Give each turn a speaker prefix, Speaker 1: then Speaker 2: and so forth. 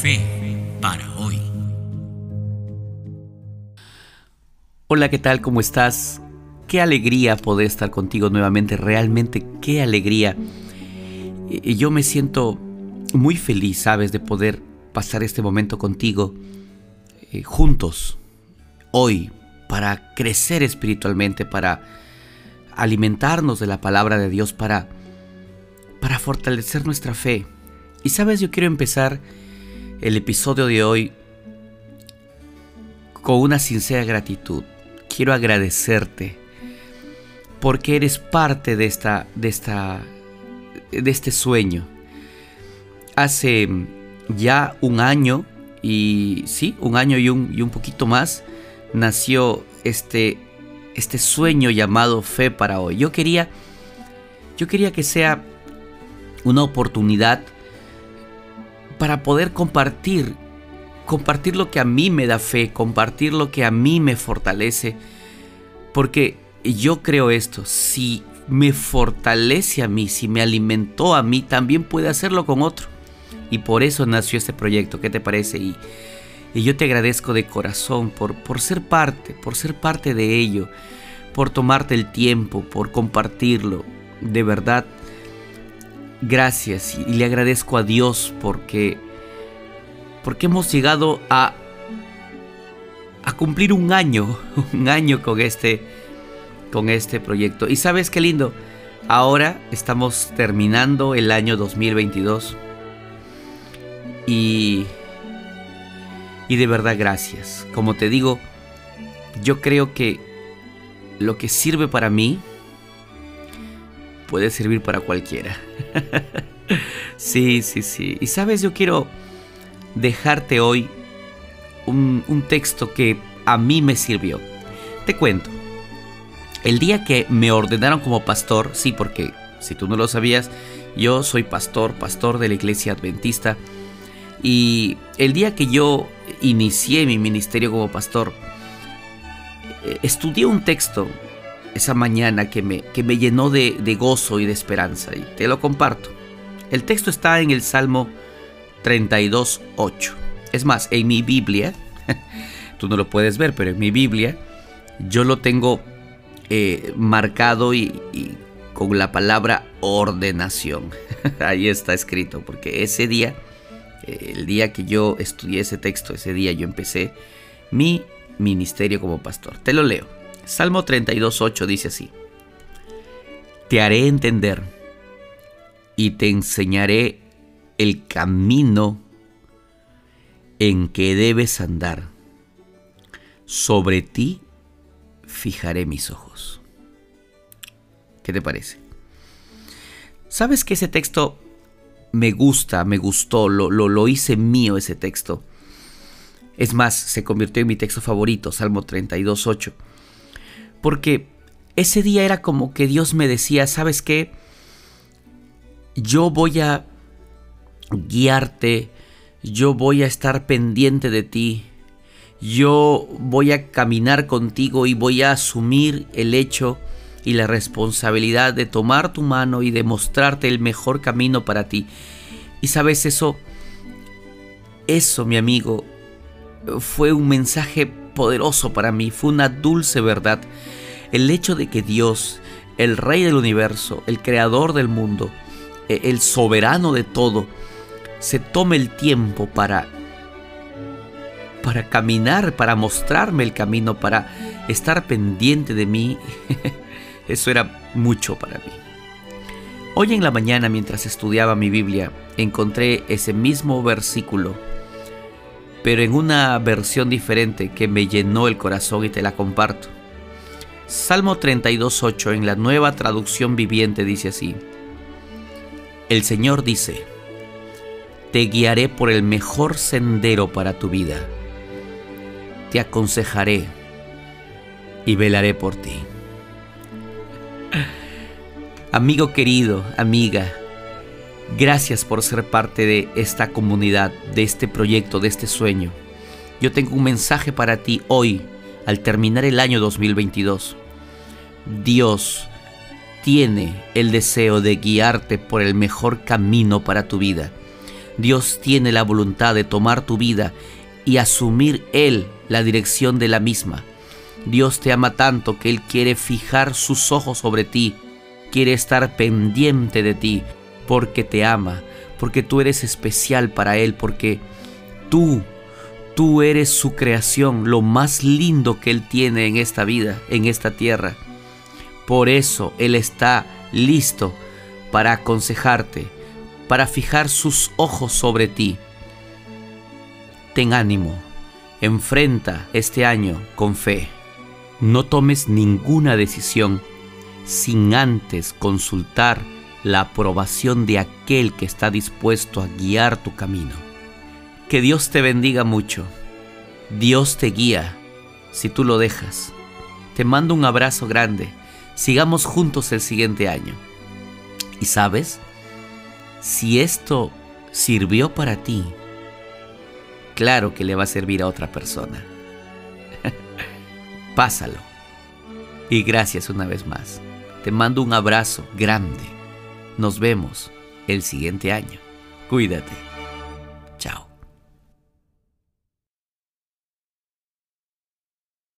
Speaker 1: Fe para hoy.
Speaker 2: Hola, ¿qué tal? ¿Cómo estás? Qué alegría poder estar contigo nuevamente, realmente qué alegría. Yo me siento muy feliz, sabes, de poder pasar este momento contigo eh, juntos, hoy, para crecer espiritualmente, para alimentarnos de la palabra de Dios, para, para fortalecer nuestra fe. Y sabes, yo quiero empezar el episodio de hoy con una sincera gratitud. Quiero agradecerte porque eres parte de esta de esta de este sueño. Hace ya un año y sí, un año y un, y un poquito más nació este este sueño llamado fe para hoy. Yo quería yo quería que sea una oportunidad para poder compartir, compartir lo que a mí me da fe, compartir lo que a mí me fortalece, porque yo creo esto, si me fortalece a mí, si me alimentó a mí, también puede hacerlo con otro. Y por eso nació este proyecto, ¿qué te parece? Y, y yo te agradezco de corazón por, por ser parte, por ser parte de ello, por tomarte el tiempo, por compartirlo. De verdad, gracias y le agradezco a Dios porque porque hemos llegado a a cumplir un año, un año con este con este proyecto. Y sabes qué lindo, ahora estamos terminando el año 2022 y y de verdad gracias. Como te digo, yo creo que lo que sirve para mí puede servir para cualquiera. sí, sí, sí. Y sabes, yo quiero dejarte hoy un, un, texto que a mí me sirvió. Te cuento. El día que me ordenaron como pastor, sí, porque si tú no lo sabías, yo soy pastor, pastor de la iglesia adventista. Y el día que yo inicié mi ministerio como pastor, eh, estudié un texto esa mañana que me, que me llenó de, de gozo y de esperanza. Y te lo comparto. El texto está en el Salmo 32.8. Es más, en mi Biblia, tú no lo puedes ver, pero en mi Biblia yo lo tengo eh, marcado y, y, con la palabra ordenación. Ahí está escrito, porque ese día, eh, el día que yo estudié ese texto, ese día yo empecé mi ministerio como pastor. Te lo leo. Salmo 32.8 dice así, Te haré entender y te enseñaré el camino en que debes andar. Sobre ti fijaré mis ojos. ¿Qué te parece? ¿Sabes que ese texto me gusta, me gustó, lo, lo, lo hice mío ese texto? Es más, se convirtió en mi texto favorito, Salmo 32.8 porque ese día era como que Dios me decía, ¿sabes qué? Yo voy a guiarte, yo voy a estar pendiente de ti, yo voy a caminar contigo y voy a asumir el hecho y la responsabilidad de tomar tu mano y de mostrarte el mejor camino para ti. Y sabes eso, eso mi amigo, fue un mensaje poderoso para mí, fue una dulce verdad. El hecho de que Dios, el Rey del universo, el Creador del mundo, e, el soberano de todo, se tome el tiempo para para caminar, para mostrarme el camino, para estar pendiente de mí, eso era mucho para mí. Hoy en la mañana mientras estudiaba mi Biblia, encontré ese mismo versículo pero en una versión diferente que me llenó el corazón y te la comparto. Salmo 32.8 en la nueva traducción viviente dice así. El Señor dice, te guiaré por el mejor sendero para tu vida. Te aconsejaré y velaré por ti. Amigo querido, amiga, Gracias por ser parte de esta comunidad, de este proyecto, de este sueño. Yo tengo un mensaje para ti hoy, al terminar el año 2022. Dios tiene el deseo de guiarte por el mejor camino para tu vida. Dios tiene la voluntad de tomar tu vida y asumir Él la dirección de la misma. Dios te ama tanto que Él quiere fijar sus ojos sobre ti, quiere estar pendiente de ti, porque te ama, porque tú eres especial para Él, porque tú, tú eres su creación, lo más lindo que Él tiene en esta vida, en esta tierra. Por eso Él está listo para aconsejarte, para fijar sus ojos sobre ti. Ten ánimo, enfrenta este año con fe. No tomes ninguna decisión sin antes consultar la aprobación de aquel que está dispuesto a guiar tu camino. Que Dios te bendiga mucho. Dios te guía si tú lo dejas. Te mando un abrazo grande. Sigamos juntos el siguiente año. Y sabes, si esto sirvió para ti, claro que le va a servir a otra persona. Pásalo. Y gracias una vez más. Te mando un abrazo grande. Nos vemos el siguiente año. Cuídate.